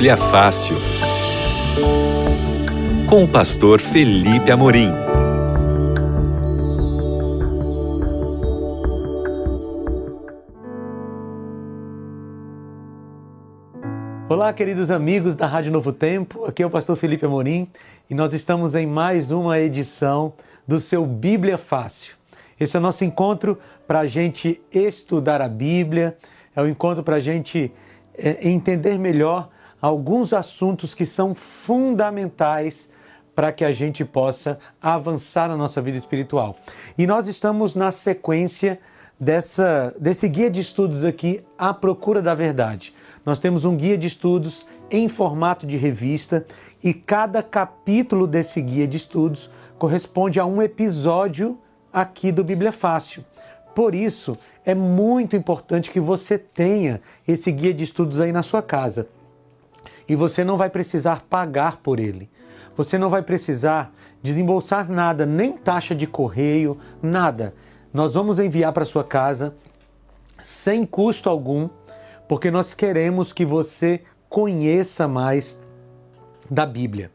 Bíblia Fácil. Com o pastor Felipe Amorim. Olá, queridos amigos da Rádio Novo Tempo. Aqui é o pastor Felipe Amorim e nós estamos em mais uma edição do seu Bíblia Fácil. Esse é o nosso encontro para a gente estudar a Bíblia, é o um encontro para a gente é, entender melhor alguns assuntos que são fundamentais para que a gente possa avançar na nossa vida espiritual. E nós estamos na sequência dessa, desse guia de estudos aqui, A Procura da Verdade. Nós temos um guia de estudos em formato de revista e cada capítulo desse guia de estudos corresponde a um episódio aqui do Bíblia Fácil. Por isso, é muito importante que você tenha esse guia de estudos aí na sua casa. E você não vai precisar pagar por ele. Você não vai precisar desembolsar nada, nem taxa de correio, nada. Nós vamos enviar para sua casa sem custo algum, porque nós queremos que você conheça mais da Bíblia.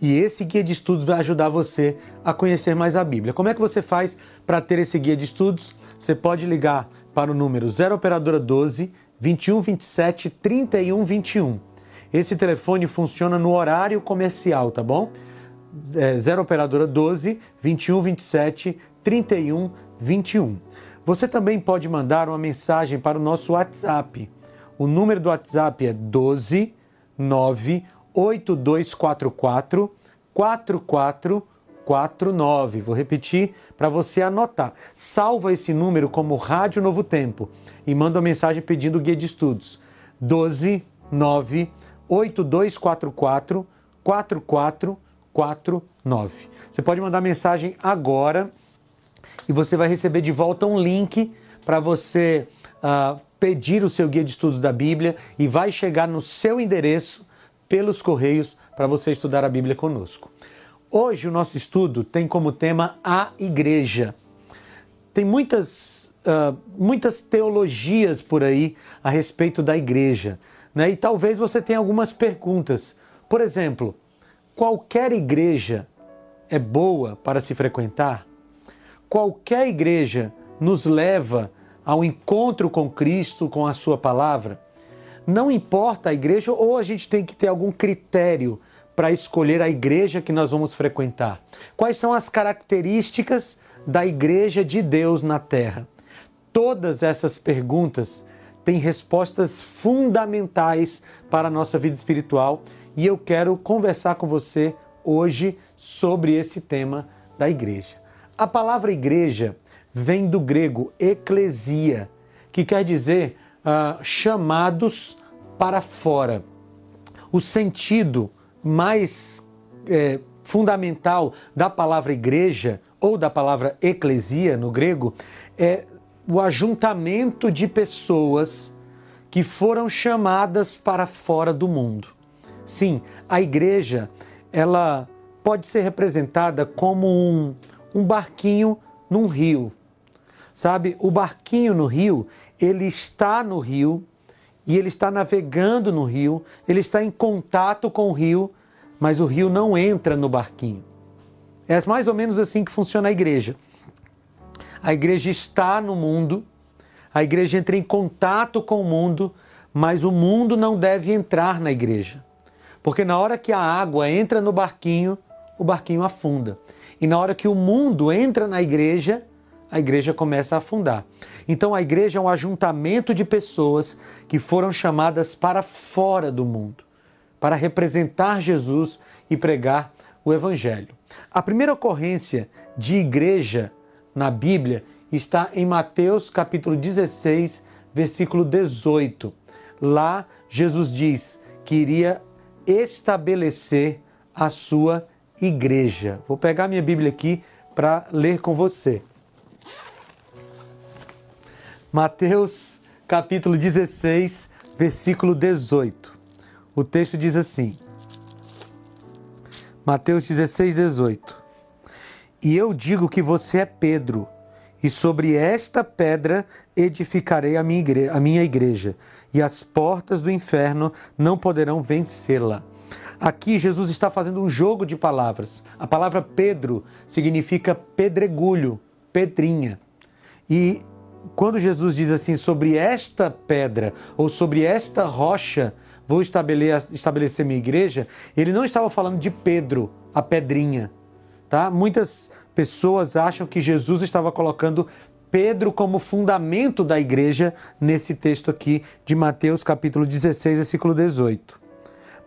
E esse guia de estudos vai ajudar você a conhecer mais a Bíblia. Como é que você faz para ter esse guia de estudos? Você pode ligar para o número 0 operadora 12 21 27 31 21. Esse telefone funciona no horário comercial, tá bom? É 0 operadora 12 21 27 31 21. Você também pode mandar uma mensagem para o nosso WhatsApp. O número do WhatsApp é 12 9 8244 4449. Vou repetir para você anotar. Salva esse número como Rádio Novo Tempo e manda uma mensagem pedindo guia de estudos. 12 9 8244 4449. Você pode mandar mensagem agora e você vai receber de volta um link para você uh, pedir o seu guia de estudos da Bíblia e vai chegar no seu endereço pelos correios para você estudar a Bíblia conosco. Hoje o nosso estudo tem como tema a igreja. Tem muitas, uh, muitas teologias por aí a respeito da igreja. Né? E talvez você tenha algumas perguntas. Por exemplo, qualquer igreja é boa para se frequentar? Qualquer igreja nos leva ao encontro com Cristo, com a Sua palavra? Não importa a igreja, ou a gente tem que ter algum critério para escolher a igreja que nós vamos frequentar? Quais são as características da igreja de Deus na terra? Todas essas perguntas têm respostas fundamentais para a nossa vida espiritual e eu quero conversar com você hoje sobre esse tema da igreja. A palavra igreja vem do grego eclesia, que quer dizer uh, chamados para fora. O sentido mais é, fundamental da palavra igreja ou da palavra eclesia no grego é o ajuntamento de pessoas que foram chamadas para fora do mundo. Sim, a igreja ela pode ser representada como um, um barquinho num rio. Sabe, o barquinho no rio, ele está no rio, e ele está navegando no rio, ele está em contato com o rio, mas o rio não entra no barquinho. É mais ou menos assim que funciona a igreja. A igreja está no mundo, a igreja entra em contato com o mundo, mas o mundo não deve entrar na igreja. Porque na hora que a água entra no barquinho, o barquinho afunda. E na hora que o mundo entra na igreja, a igreja começa a afundar. Então a igreja é um ajuntamento de pessoas que foram chamadas para fora do mundo, para representar Jesus e pregar o Evangelho. A primeira ocorrência de igreja na Bíblia está em Mateus capítulo 16, versículo 18. Lá Jesus diz que iria estabelecer a sua igreja. Vou pegar minha Bíblia aqui para ler com você. Mateus capítulo 16, versículo 18. O texto diz assim: Mateus 16, 18. E eu digo que você é Pedro, e sobre esta pedra edificarei a minha, igreja, a minha igreja, e as portas do inferno não poderão vencê-la. Aqui Jesus está fazendo um jogo de palavras. A palavra Pedro significa pedregulho, pedrinha. E quando Jesus diz assim, sobre esta pedra ou sobre esta rocha, vou estabelecer, minha igreja, ele não estava falando de Pedro, a pedrinha. Tá? Muitas pessoas acham que Jesus estava colocando Pedro como fundamento da igreja nesse texto aqui de Mateus capítulo 16, versículo 18.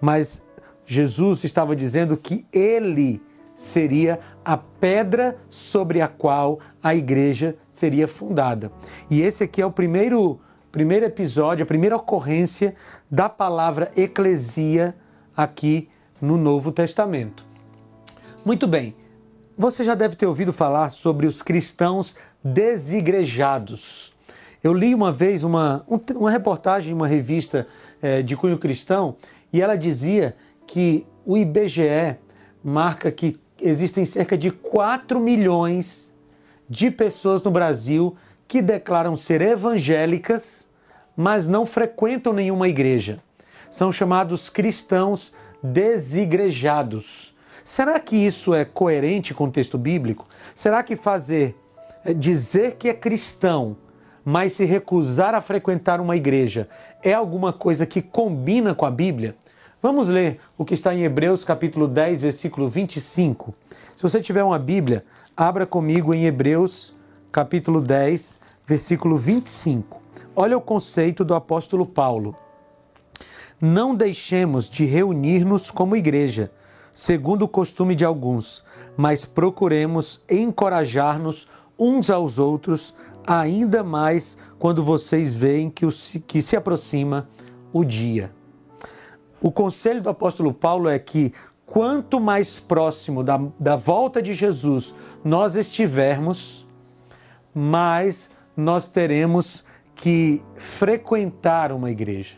Mas Jesus estava dizendo que ele seria a pedra sobre a qual a igreja seria fundada. E esse aqui é o primeiro, primeiro episódio, a primeira ocorrência da palavra eclesia aqui no Novo Testamento. Muito bem, você já deve ter ouvido falar sobre os cristãos desigrejados. Eu li uma vez uma, uma reportagem em uma revista é, de cunho cristão e ela dizia que o IBGE marca que existem cerca de 4 milhões de pessoas no Brasil que declaram ser evangélicas, mas não frequentam nenhuma igreja. São chamados cristãos desigrejados. Será que isso é coerente com o texto bíblico? Será que fazer é, dizer que é cristão, mas se recusar a frequentar uma igreja é alguma coisa que combina com a Bíblia? Vamos ler o que está em Hebreus capítulo 10, versículo 25. Se você tiver uma Bíblia, abra comigo em Hebreus capítulo 10, versículo 25. Olha o conceito do apóstolo Paulo. Não deixemos de reunir-nos como igreja, segundo o costume de alguns, mas procuremos encorajar-nos uns aos outros, ainda mais quando vocês veem que, o, que se aproxima o dia. O conselho do apóstolo Paulo é que quanto mais próximo da, da volta de Jesus nós estivermos, mais nós teremos que frequentar uma igreja,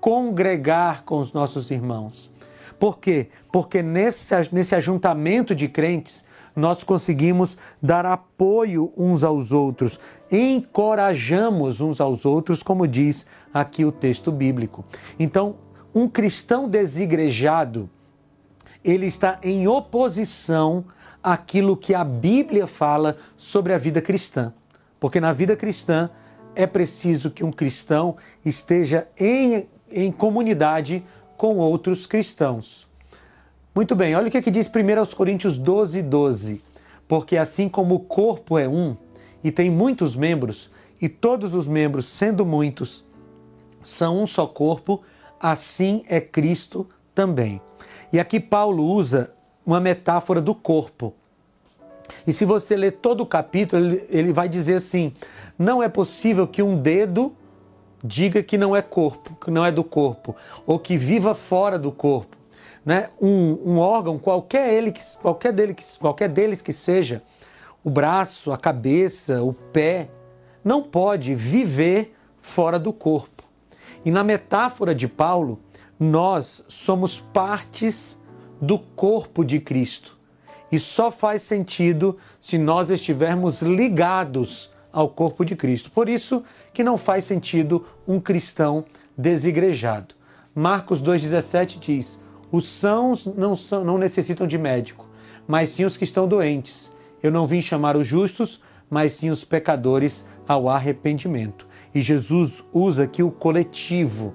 congregar com os nossos irmãos. Por quê? Porque nesse, nesse ajuntamento de crentes, nós conseguimos dar apoio uns aos outros, encorajamos uns aos outros, como diz aqui o texto bíblico. Então, um cristão desigrejado, ele está em oposição àquilo que a Bíblia fala sobre a vida cristã. Porque na vida cristã é preciso que um cristão esteja em, em comunidade com outros cristãos. Muito bem, olha o que, é que diz 1 Coríntios 12, 12. Porque assim como o corpo é um e tem muitos membros, e todos os membros, sendo muitos, são um só corpo, assim é Cristo também. E aqui Paulo usa uma metáfora do corpo. E se você ler todo o capítulo, ele, ele vai dizer assim: não é possível que um dedo diga que não é corpo, que não é do corpo, ou que viva fora do corpo. Né? Um, um órgão, qualquer, ele, qualquer, dele, qualquer deles que seja, o braço, a cabeça, o pé, não pode viver fora do corpo. E na metáfora de Paulo, nós somos partes do corpo de Cristo. E só faz sentido se nós estivermos ligados ao corpo de Cristo. Por isso que não faz sentido um cristão desigrejado. Marcos 2,17 diz: Os sãos não, são, não necessitam de médico, mas sim os que estão doentes. Eu não vim chamar os justos, mas sim os pecadores ao arrependimento. E Jesus usa aqui o coletivo,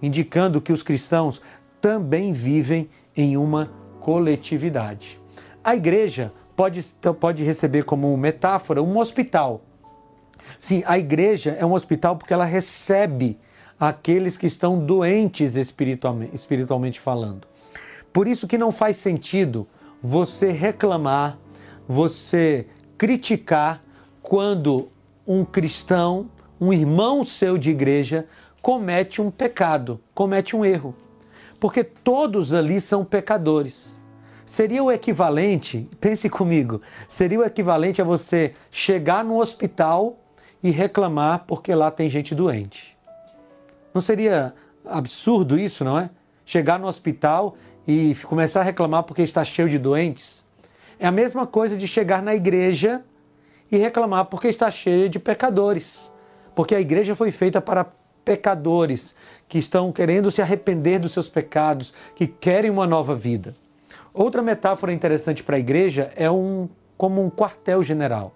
indicando que os cristãos também vivem em uma coletividade. A igreja pode, pode receber como metáfora um hospital. Sim, a igreja é um hospital porque ela recebe aqueles que estão doentes espiritualmente, espiritualmente falando. Por isso que não faz sentido você reclamar, você criticar quando um cristão um irmão seu de igreja comete um pecado, comete um erro. Porque todos ali são pecadores. Seria o equivalente, pense comigo, seria o equivalente a você chegar no hospital e reclamar porque lá tem gente doente. Não seria absurdo isso, não é? Chegar no hospital e começar a reclamar porque está cheio de doentes? É a mesma coisa de chegar na igreja e reclamar porque está cheia de pecadores. Porque a igreja foi feita para pecadores que estão querendo se arrepender dos seus pecados, que querem uma nova vida. Outra metáfora interessante para a igreja é um como um quartel-general.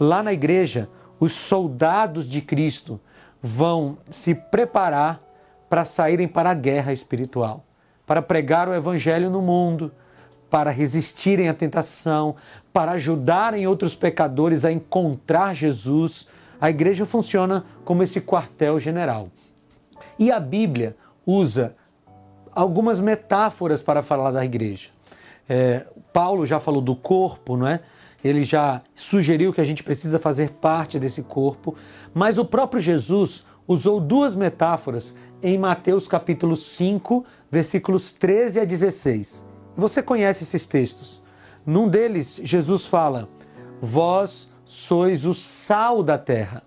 Lá na igreja, os soldados de Cristo vão se preparar para saírem para a guerra espiritual, para pregar o evangelho no mundo, para resistirem à tentação, para ajudarem outros pecadores a encontrar Jesus. A igreja funciona como esse quartel-general. E a Bíblia usa algumas metáforas para falar da igreja. É, Paulo já falou do corpo, não é? Ele já sugeriu que a gente precisa fazer parte desse corpo, mas o próprio Jesus usou duas metáforas em Mateus capítulo 5, versículos 13 a 16. Você conhece esses textos. Num deles, Jesus fala: Vós sois o sal da terra.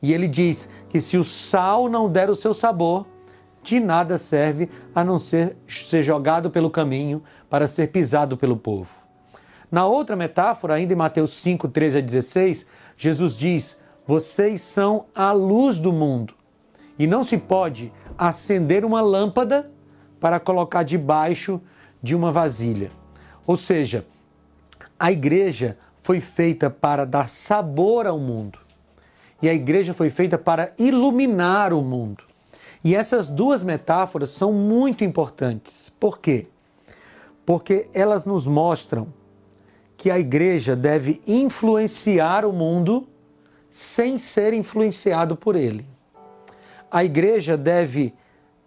E ele diz que se o sal não der o seu sabor, de nada serve a não ser ser jogado pelo caminho para ser pisado pelo povo. Na outra metáfora, ainda em Mateus 5, 13 a 16, Jesus diz: Vocês são a luz do mundo. E não se pode acender uma lâmpada para colocar debaixo de uma vasilha. Ou seja, a igreja foi feita para dar sabor ao mundo. E a igreja foi feita para iluminar o mundo. E essas duas metáforas são muito importantes. Por quê? Porque elas nos mostram que a igreja deve influenciar o mundo sem ser influenciado por ele. A igreja deve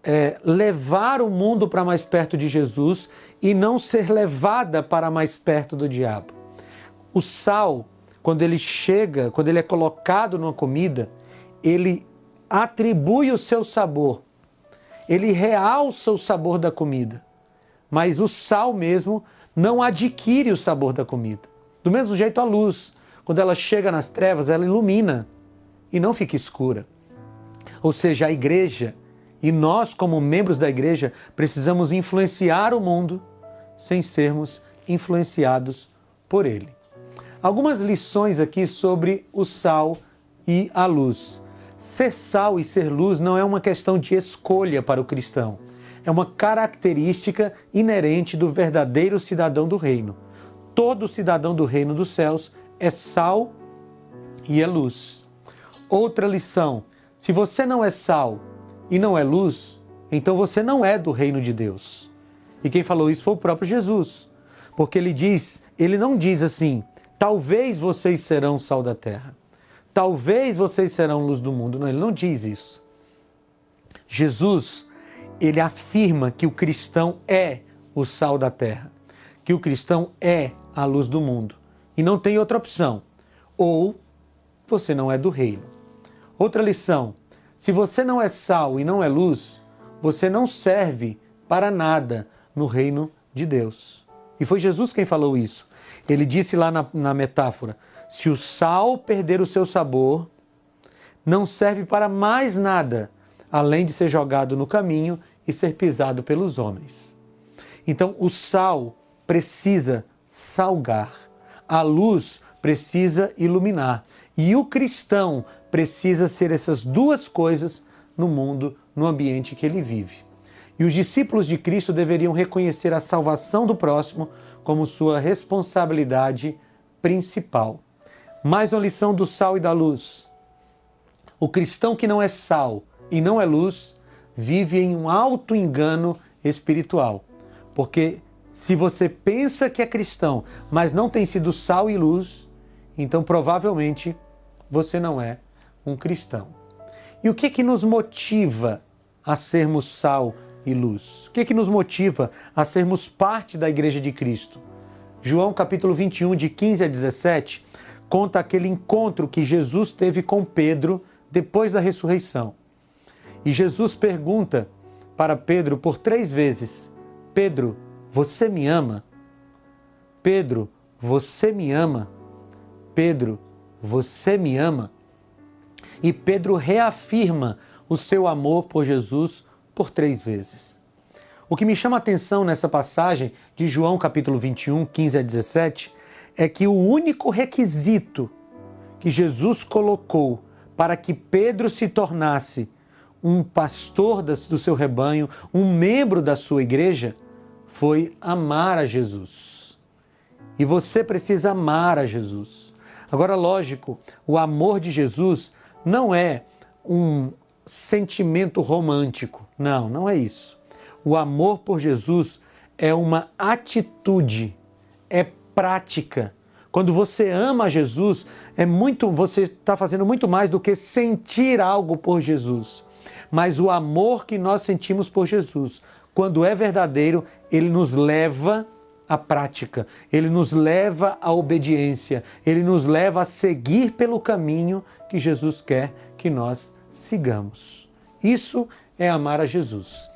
é, levar o mundo para mais perto de Jesus e não ser levada para mais perto do diabo. O sal, quando ele chega, quando ele é colocado numa comida, ele atribui o seu sabor, ele realça o sabor da comida. Mas o sal mesmo não adquire o sabor da comida. Do mesmo jeito, a luz, quando ela chega nas trevas, ela ilumina e não fica escura. Ou seja, a igreja e nós, como membros da igreja, precisamos influenciar o mundo sem sermos influenciados por ele. Algumas lições aqui sobre o sal e a luz. Ser sal e ser luz não é uma questão de escolha para o cristão é uma característica inerente do verdadeiro cidadão do reino. Todo cidadão do reino dos céus é sal e é luz. Outra lição: se você não é sal e não é luz, então você não é do reino de Deus. E quem falou isso foi o próprio Jesus. Porque ele diz, ele não diz assim: talvez vocês serão sal da terra. Talvez vocês serão luz do mundo. Não, ele não diz isso. Jesus ele afirma que o cristão é o sal da terra, que o cristão é a luz do mundo. E não tem outra opção. Ou você não é do reino. Outra lição: se você não é sal e não é luz, você não serve para nada no reino de Deus. E foi Jesus quem falou isso. Ele disse lá na, na metáfora: se o sal perder o seu sabor, não serve para mais nada, além de ser jogado no caminho e ser pisado pelos homens. Então, o sal precisa salgar, a luz precisa iluminar, e o cristão precisa ser essas duas coisas no mundo, no ambiente que ele vive. E os discípulos de Cristo deveriam reconhecer a salvação do próximo como sua responsabilidade principal. Mais uma lição do sal e da luz. O cristão que não é sal e não é luz vive em um alto engano espiritual. Porque se você pensa que é cristão, mas não tem sido sal e luz, então provavelmente você não é um cristão. E o que que nos motiva a sermos sal e luz? O que que nos motiva a sermos parte da igreja de Cristo? João capítulo 21 de 15 a 17 conta aquele encontro que Jesus teve com Pedro depois da ressurreição. E Jesus pergunta para Pedro por três vezes: Pedro, você me ama? Pedro, você me ama? Pedro, você me ama? E Pedro reafirma o seu amor por Jesus por três vezes. O que me chama a atenção nessa passagem de João capítulo 21, 15 a 17, é que o único requisito que Jesus colocou para que Pedro se tornasse um pastor do seu rebanho, um membro da sua igreja, foi amar a Jesus. E você precisa amar a Jesus. Agora, lógico, o amor de Jesus não é um sentimento romântico. Não, não é isso. O amor por Jesus é uma atitude, é prática. Quando você ama Jesus, é muito, você está fazendo muito mais do que sentir algo por Jesus. Mas o amor que nós sentimos por Jesus, quando é verdadeiro, ele nos leva à prática, ele nos leva à obediência, ele nos leva a seguir pelo caminho que Jesus quer que nós sigamos. Isso é amar a Jesus.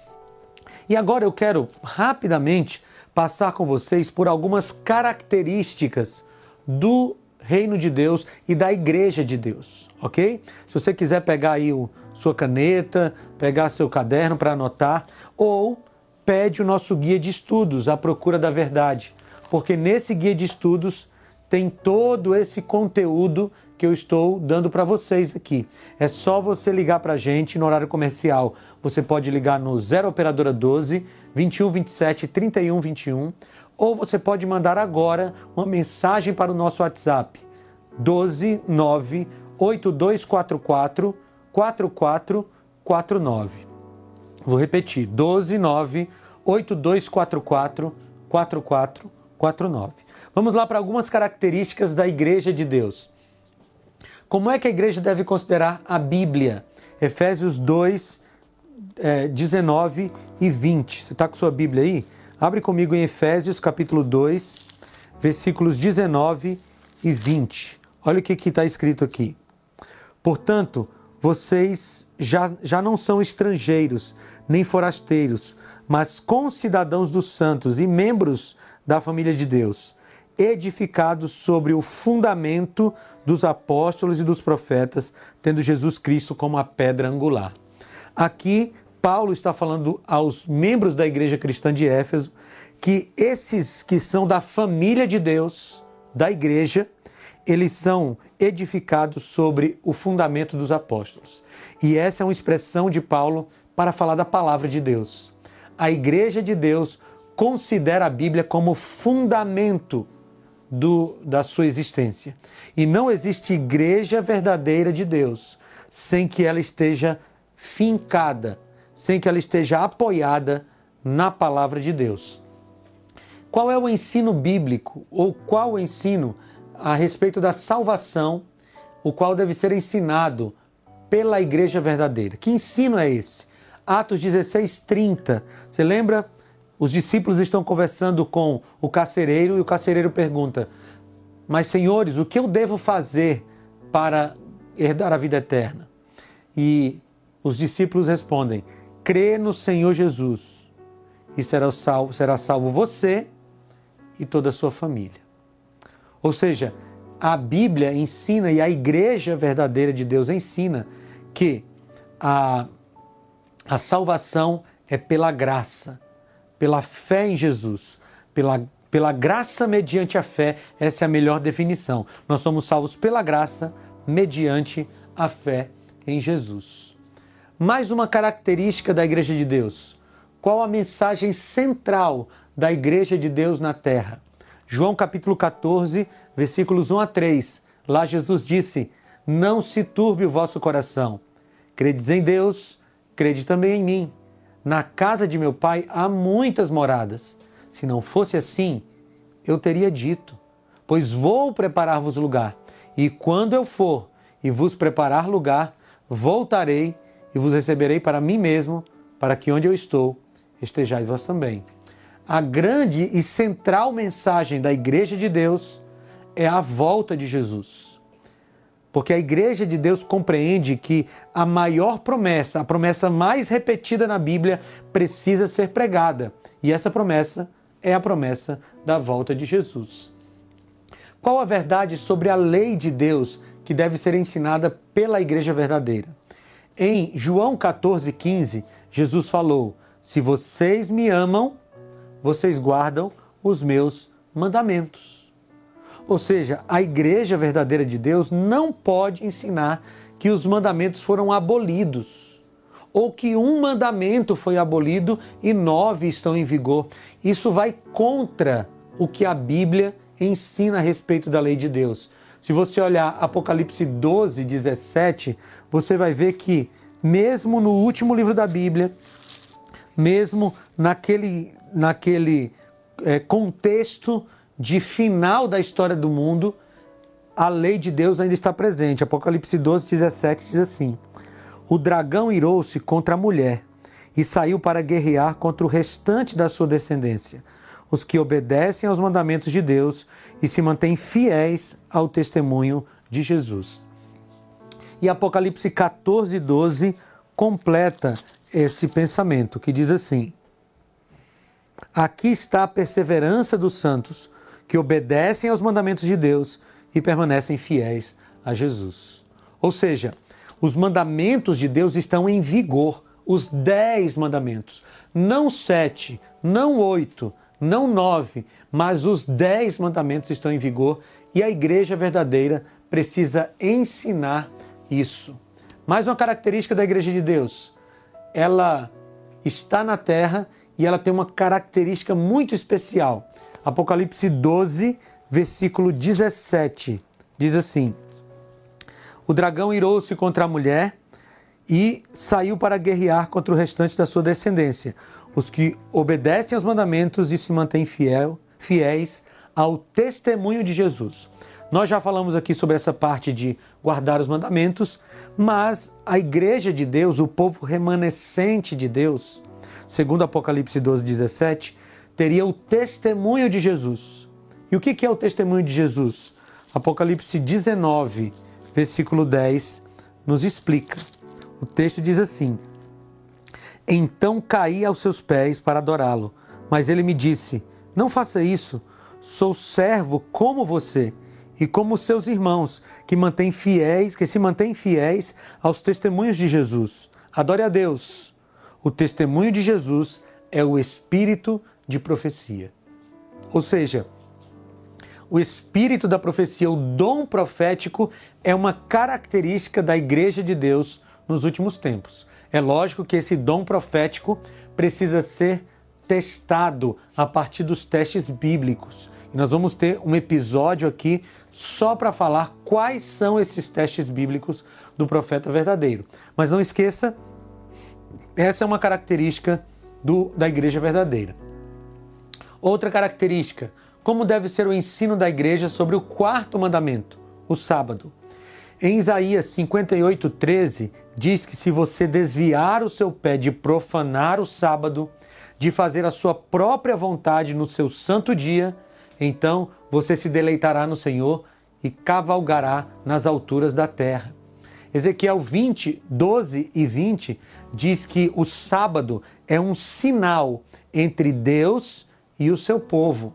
E agora eu quero rapidamente passar com vocês por algumas características do reino de Deus e da igreja de Deus, ok? Se você quiser pegar aí o, sua caneta, pegar seu caderno para anotar, ou pede o nosso guia de estudos, A Procura da Verdade, porque nesse guia de estudos tem todo esse conteúdo que eu estou dando para vocês aqui. É só você ligar para a gente no horário comercial. Você pode ligar no 0 Operadora 12 21 27 31 21 ou você pode mandar agora uma mensagem para o nosso WhatsApp 12 9 8244 4449. Vou repetir: 12 9 8244 4449. Vamos lá para algumas características da Igreja de Deus. Como é que a igreja deve considerar a Bíblia? Efésios 2, é, 19 e 20. Você está com sua Bíblia aí? Abre comigo em Efésios capítulo 2, versículos 19 e 20. Olha o que está escrito aqui. Portanto, vocês já, já não são estrangeiros, nem forasteiros, mas concidadãos dos santos e membros da família de Deus, edificados sobre o fundamento dos apóstolos e dos profetas, tendo Jesus Cristo como a pedra angular. Aqui, Paulo está falando aos membros da igreja cristã de Éfeso que esses que são da família de Deus, da igreja, eles são edificados sobre o fundamento dos apóstolos. E essa é uma expressão de Paulo para falar da palavra de Deus. A igreja de Deus considera a Bíblia como fundamento do, da sua existência. E não existe igreja verdadeira de Deus sem que ela esteja fincada, sem que ela esteja apoiada na palavra de Deus. Qual é o ensino bíblico ou qual o ensino a respeito da salvação, o qual deve ser ensinado pela igreja verdadeira? Que ensino é esse? Atos 16, 30. Você lembra? Os discípulos estão conversando com o carcereiro e o carcereiro pergunta: Mas, senhores, o que eu devo fazer para herdar a vida eterna? E os discípulos respondem: Crê no Senhor Jesus e será salvo, será salvo você e toda a sua família. Ou seja, a Bíblia ensina e a igreja verdadeira de Deus ensina que a, a salvação é pela graça pela fé em Jesus, pela, pela graça mediante a fé, essa é a melhor definição. Nós somos salvos pela graça mediante a fé em Jesus. Mais uma característica da Igreja de Deus. Qual a mensagem central da Igreja de Deus na terra? João capítulo 14, versículos 1 a 3. Lá Jesus disse: Não se turbe o vosso coração. Credes em Deus, crede também em mim. Na casa de meu pai há muitas moradas. Se não fosse assim, eu teria dito: Pois vou preparar-vos lugar. E quando eu for e vos preparar lugar, voltarei e vos receberei para mim mesmo, para que onde eu estou estejais vós também. A grande e central mensagem da Igreja de Deus é a volta de Jesus. Porque a igreja de Deus compreende que a maior promessa, a promessa mais repetida na Bíblia, precisa ser pregada. E essa promessa é a promessa da volta de Jesus. Qual a verdade sobre a lei de Deus que deve ser ensinada pela igreja verdadeira? Em João 14,15, Jesus falou: Se vocês me amam, vocês guardam os meus mandamentos. Ou seja, a igreja verdadeira de Deus não pode ensinar que os mandamentos foram abolidos ou que um mandamento foi abolido e nove estão em vigor. Isso vai contra o que a Bíblia ensina a respeito da lei de Deus. Se você olhar Apocalipse 12, 17, você vai ver que, mesmo no último livro da Bíblia, mesmo naquele, naquele é, contexto de final da história do mundo, a lei de Deus ainda está presente. Apocalipse 12, 17 diz assim: O dragão irou-se contra a mulher e saiu para guerrear contra o restante da sua descendência, os que obedecem aos mandamentos de Deus e se mantêm fiéis ao testemunho de Jesus. E Apocalipse 14, 12 completa esse pensamento, que diz assim: Aqui está a perseverança dos santos que obedecem aos mandamentos de Deus e permanecem fiéis a Jesus. Ou seja, os mandamentos de Deus estão em vigor, os dez mandamentos, não sete, não oito, não nove, mas os dez mandamentos estão em vigor e a igreja verdadeira precisa ensinar isso. Mais uma característica da igreja de Deus: ela está na terra e ela tem uma característica muito especial. Apocalipse 12, versículo 17, diz assim: O dragão irou-se contra a mulher e saiu para guerrear contra o restante da sua descendência, os que obedecem aos mandamentos e se mantêm fiel, fiéis ao testemunho de Jesus. Nós já falamos aqui sobre essa parte de guardar os mandamentos, mas a igreja de Deus, o povo remanescente de Deus, segundo Apocalipse 12, 17, teria o testemunho de Jesus. E o que é o testemunho de Jesus? Apocalipse 19, versículo 10, nos explica. O texto diz assim: Então caí aos seus pés para adorá-lo, mas ele me disse: Não faça isso, sou servo como você e como seus irmãos, que mantêm fiéis, que se mantêm fiéis aos testemunhos de Jesus. Adore a Deus. O testemunho de Jesus é o espírito profecia. Ou seja, o espírito da profecia, o dom profético, é uma característica da igreja de Deus nos últimos tempos. É lógico que esse dom profético precisa ser testado a partir dos testes bíblicos. E nós vamos ter um episódio aqui só para falar quais são esses testes bíblicos do profeta verdadeiro. Mas não esqueça, essa é uma característica do, da igreja verdadeira. Outra característica, como deve ser o ensino da igreja sobre o quarto mandamento, o sábado. Em Isaías 58, 13, diz que se você desviar o seu pé de profanar o sábado, de fazer a sua própria vontade no seu santo dia, então você se deleitará no Senhor e cavalgará nas alturas da terra. Ezequiel 20, 12 e 20 diz que o sábado é um sinal entre Deus e o seu povo.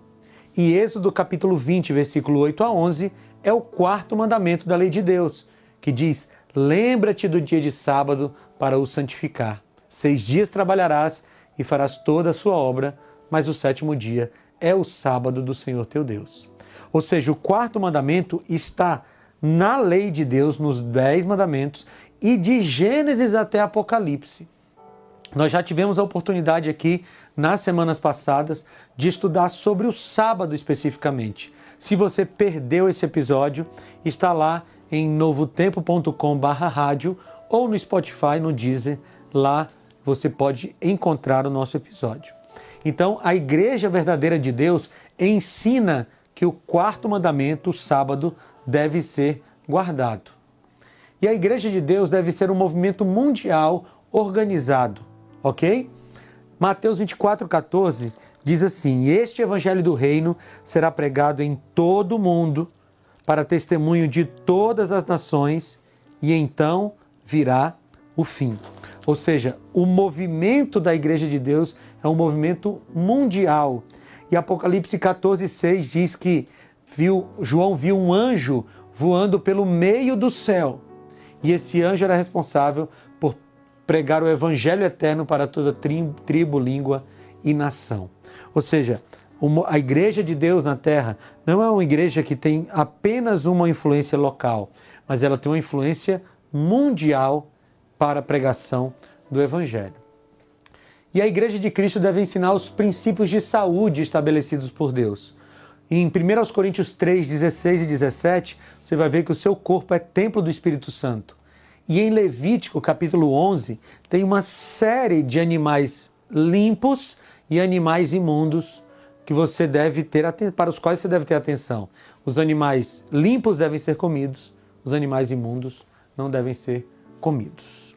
E Êxodo capítulo 20, versículo 8 a 11 é o quarto mandamento da lei de Deus, que diz: Lembra-te do dia de sábado para o santificar. Seis dias trabalharás e farás toda a sua obra, mas o sétimo dia é o sábado do Senhor teu Deus. Ou seja, o quarto mandamento está na lei de Deus, nos dez mandamentos, e de Gênesis até Apocalipse. Nós já tivemos a oportunidade aqui nas semanas passadas de estudar sobre o sábado especificamente. Se você perdeu esse episódio, está lá em novotempo.com/rádio ou no Spotify, no Deezer. Lá você pode encontrar o nosso episódio. Então, a igreja verdadeira de Deus ensina que o quarto mandamento, o sábado, deve ser guardado. E a igreja de Deus deve ser um movimento mundial organizado, ok? Mateus 24, 14 diz assim: Este evangelho do reino será pregado em todo o mundo para testemunho de todas as nações, e então virá o fim. Ou seja, o movimento da igreja de Deus é um movimento mundial. E Apocalipse 14, 6 diz que viu, João viu um anjo voando pelo meio do céu. E esse anjo era responsável por pregar o evangelho eterno para toda tribo, língua e nação. Ou seja, a igreja de Deus na terra não é uma igreja que tem apenas uma influência local, mas ela tem uma influência mundial para a pregação do Evangelho. E a igreja de Cristo deve ensinar os princípios de saúde estabelecidos por Deus. Em 1 Coríntios 3, 16 e 17, você vai ver que o seu corpo é templo do Espírito Santo. E em Levítico, capítulo 11, tem uma série de animais limpos e animais imundos que você deve ter para os quais você deve ter atenção. Os animais limpos devem ser comidos, os animais imundos não devem ser comidos.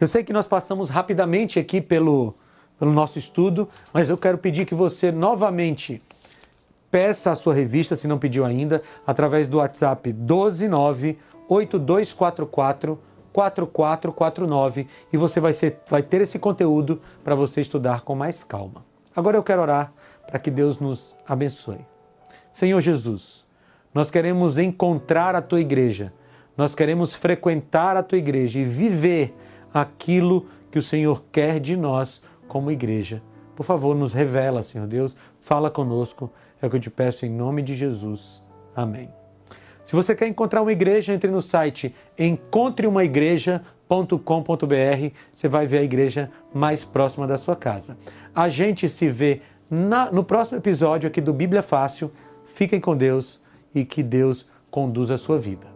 Eu sei que nós passamos rapidamente aqui pelo, pelo nosso estudo, mas eu quero pedir que você novamente peça a sua revista, se não pediu ainda, através do WhatsApp 129 8244 4449 e você vai, ser, vai ter esse conteúdo para você estudar com mais calma. Agora eu quero orar para que Deus nos abençoe. Senhor Jesus, nós queremos encontrar a tua igreja, nós queremos frequentar a tua igreja e viver aquilo que o Senhor quer de nós como igreja. Por favor, nos revela, Senhor Deus, fala conosco, é o que eu te peço em nome de Jesus. Amém. Se você quer encontrar uma igreja, entre no site encontreumaigreja.com.br. Você vai ver a igreja mais próxima da sua casa. A gente se vê na, no próximo episódio aqui do Bíblia Fácil. Fiquem com Deus e que Deus conduza a sua vida.